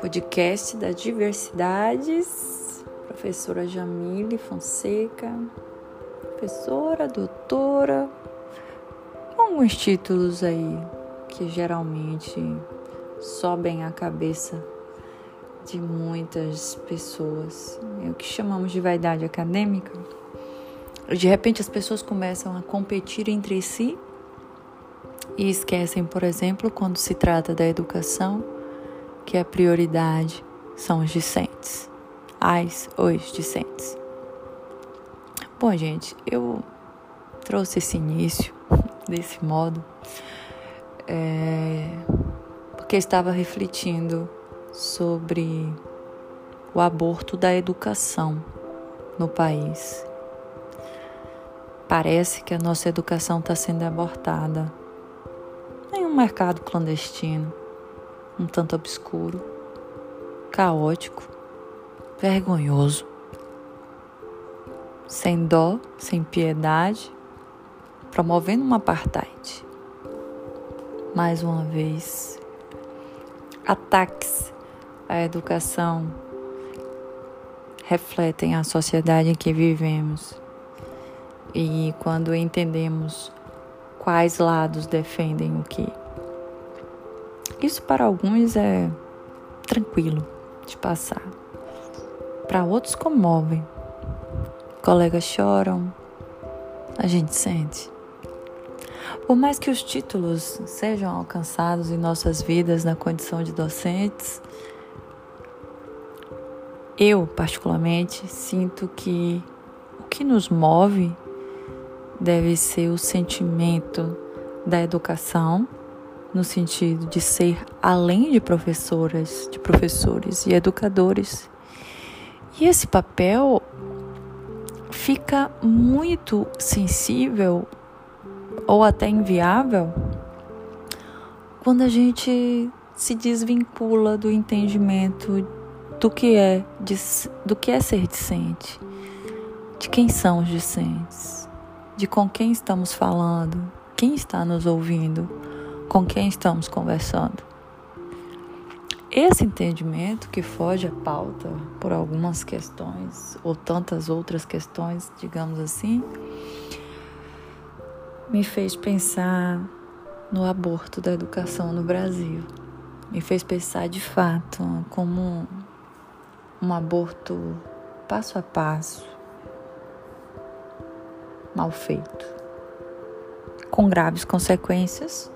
podcast das diversidades, professora Jamile Fonseca, professora, doutora, alguns títulos aí que geralmente sobem a cabeça de muitas pessoas. É o que chamamos de vaidade acadêmica. De repente as pessoas começam a competir entre si e esquecem, por exemplo, quando se trata da educação, que a prioridade são os discentes. As, os discentes. Bom, gente, eu trouxe esse início desse modo é, porque estava refletindo sobre o aborto da educação no país. Parece que a nossa educação está sendo abortada em um mercado clandestino um tanto obscuro, caótico, vergonhoso, sem dó, sem piedade, promovendo um apartheid. Mais uma vez, ataques à educação refletem a sociedade em que vivemos. E quando entendemos quais lados defendem o que, isso para alguns é tranquilo de passar. Para outros comovem. Colegas choram, a gente sente. Por mais que os títulos sejam alcançados em nossas vidas na condição de docentes, eu, particularmente, sinto que o que nos move deve ser o sentimento da educação no sentido de ser além de professoras, de professores e educadores. E esse papel fica muito sensível ou até inviável quando a gente se desvincula do entendimento do que é do que é ser discente, de quem são os discentes, de com quem estamos falando, quem está nos ouvindo com quem estamos conversando. Esse entendimento que foge à pauta por algumas questões ou tantas outras questões, digamos assim, me fez pensar no aborto da educação no Brasil. Me fez pensar de fato como um aborto passo a passo, mal feito, com graves consequências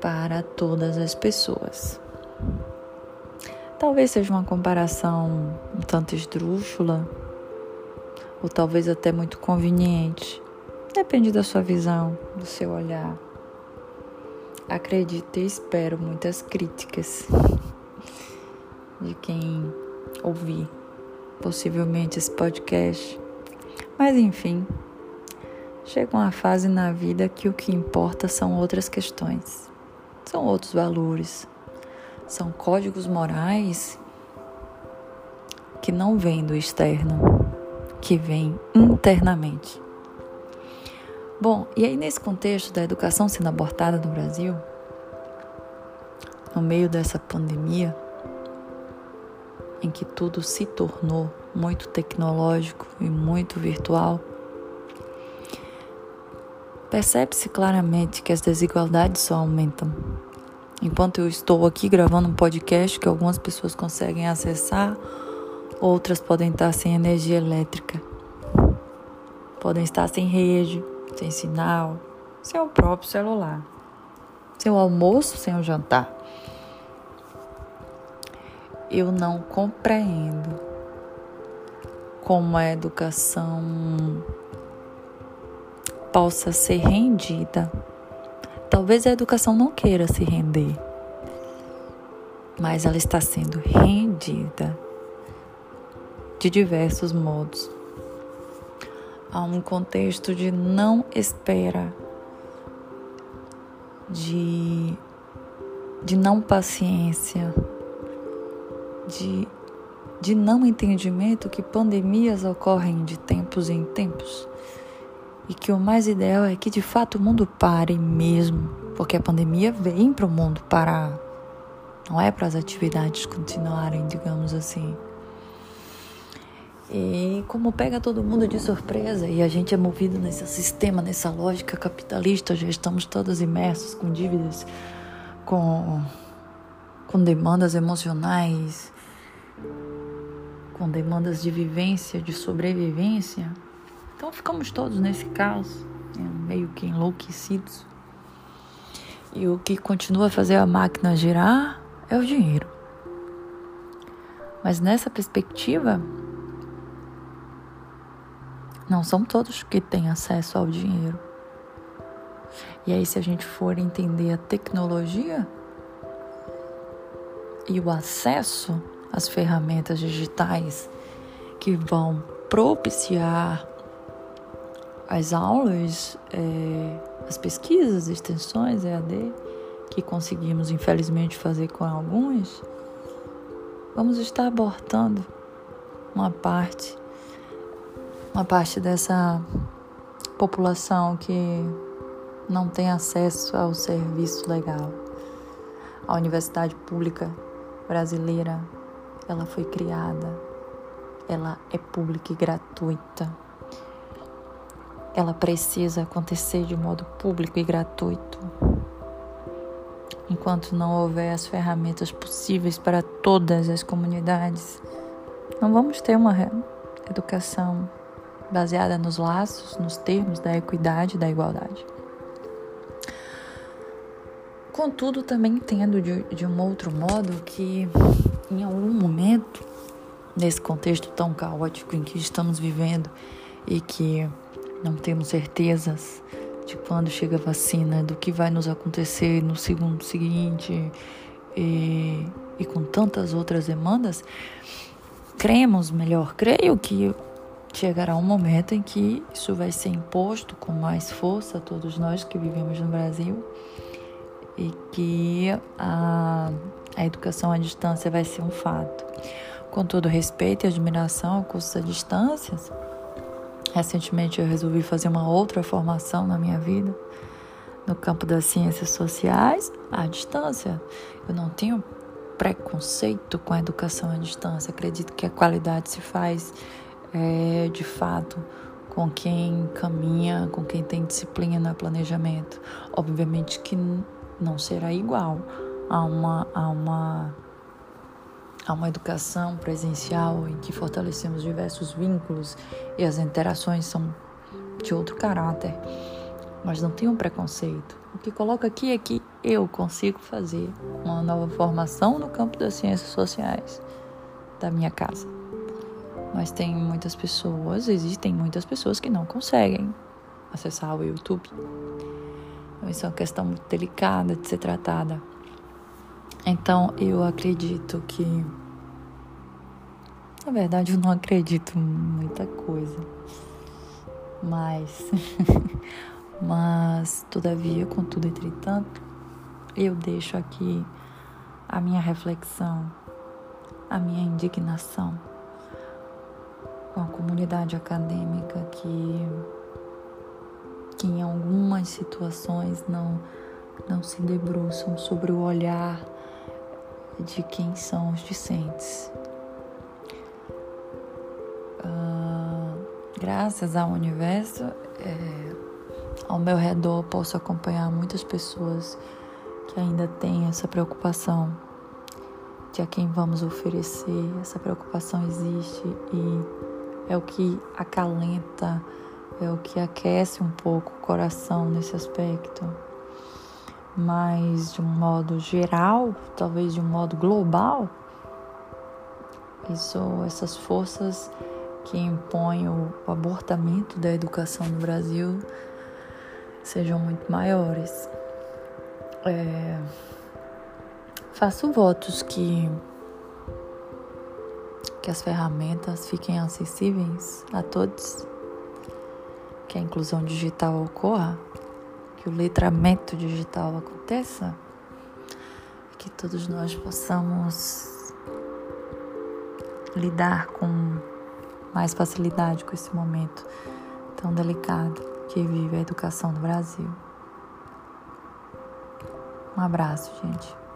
para todas as pessoas. Talvez seja uma comparação um tanto esdrúxula, ou talvez até muito conveniente. Depende da sua visão, do seu olhar. Acredito e espero muitas críticas de quem ouvir possivelmente esse podcast. Mas enfim, chega uma fase na vida que o que importa são outras questões são outros valores, são códigos morais que não vêm do externo, que vêm internamente. Bom, e aí nesse contexto da educação sendo abortada no Brasil, no meio dessa pandemia, em que tudo se tornou muito tecnológico e muito virtual, Percebe-se claramente que as desigualdades só aumentam. Enquanto eu estou aqui gravando um podcast que algumas pessoas conseguem acessar, outras podem estar sem energia elétrica, podem estar sem rede, sem sinal, sem o próprio celular, sem o almoço, sem o jantar. Eu não compreendo como a educação possa ser rendida. Talvez a educação não queira se render, mas ela está sendo rendida de diversos modos. Há um contexto de não espera, de, de não paciência, de, de não entendimento que pandemias ocorrem de tempos em tempos e que o mais ideal é que de fato o mundo pare mesmo, porque a pandemia vem para o mundo parar. Não é para as atividades continuarem, digamos assim. E como pega todo mundo de surpresa e a gente é movido nesse sistema, nessa lógica capitalista, já estamos todos imersos com dívidas, com, com demandas emocionais, com demandas de vivência, de sobrevivência. Então ficamos todos nesse caos, né, meio que enlouquecidos. E o que continua a fazer a máquina girar é o dinheiro. Mas nessa perspectiva, não são todos que têm acesso ao dinheiro. E aí, se a gente for entender a tecnologia e o acesso às ferramentas digitais que vão propiciar as aulas, é, as pesquisas, extensões, EAD, que conseguimos infelizmente fazer com alguns, vamos estar abortando uma parte uma parte dessa população que não tem acesso ao serviço legal. A universidade pública brasileira, ela foi criada, ela é pública e gratuita. Ela precisa acontecer de modo público e gratuito. Enquanto não houver as ferramentas possíveis para todas as comunidades, não vamos ter uma educação baseada nos laços, nos termos da equidade e da igualdade. Contudo, também entendo de, de um outro modo que, em algum momento, nesse contexto tão caótico em que estamos vivendo e que não temos certezas de quando chega a vacina, do que vai nos acontecer no segundo seguinte e, e com tantas outras demandas, cremos melhor, creio que chegará um momento em que isso vai ser imposto com mais força a todos nós que vivemos no Brasil e que a, a educação à distância vai ser um fato. Com todo respeito e admiração ao curso à distância, recentemente eu resolvi fazer uma outra formação na minha vida no campo das ciências sociais à distância. Eu não tenho preconceito com a educação à distância. Acredito que a qualidade se faz é de fato com quem caminha, com quem tem disciplina, planejamento. Obviamente que não será igual a uma, a uma, a uma educação presencial em que fortalecemos diversos vínculos e as interações são de outro caráter. Mas não tem um preconceito. O que coloca aqui é que eu consigo fazer uma nova formação no campo das ciências sociais da minha casa. Mas tem muitas pessoas, existem muitas pessoas que não conseguem acessar o YouTube. Então, isso é uma questão muito delicada de ser tratada. Então, eu acredito que. Na verdade, eu não acredito muita coisa. Mas. mas, todavia, contudo, entretanto, eu deixo aqui a minha reflexão, a minha indignação com a comunidade acadêmica que, que em algumas situações não, não se debruçam sobre o olhar de quem são os discentes. Uh, graças ao universo, é, ao meu redor posso acompanhar muitas pessoas que ainda têm essa preocupação de a quem vamos oferecer. Essa preocupação existe e é o que acalenta, é o que aquece um pouco o coração nesse aspecto. Mas de um modo geral, talvez de um modo global, isso, essas forças que impõem o abortamento da educação no Brasil sejam muito maiores. É, faço votos que que as ferramentas fiquem acessíveis a todos, que a inclusão digital ocorra, o letramento digital aconteça, que todos nós possamos lidar com mais facilidade com esse momento tão delicado que vive a educação no Brasil. Um abraço, gente.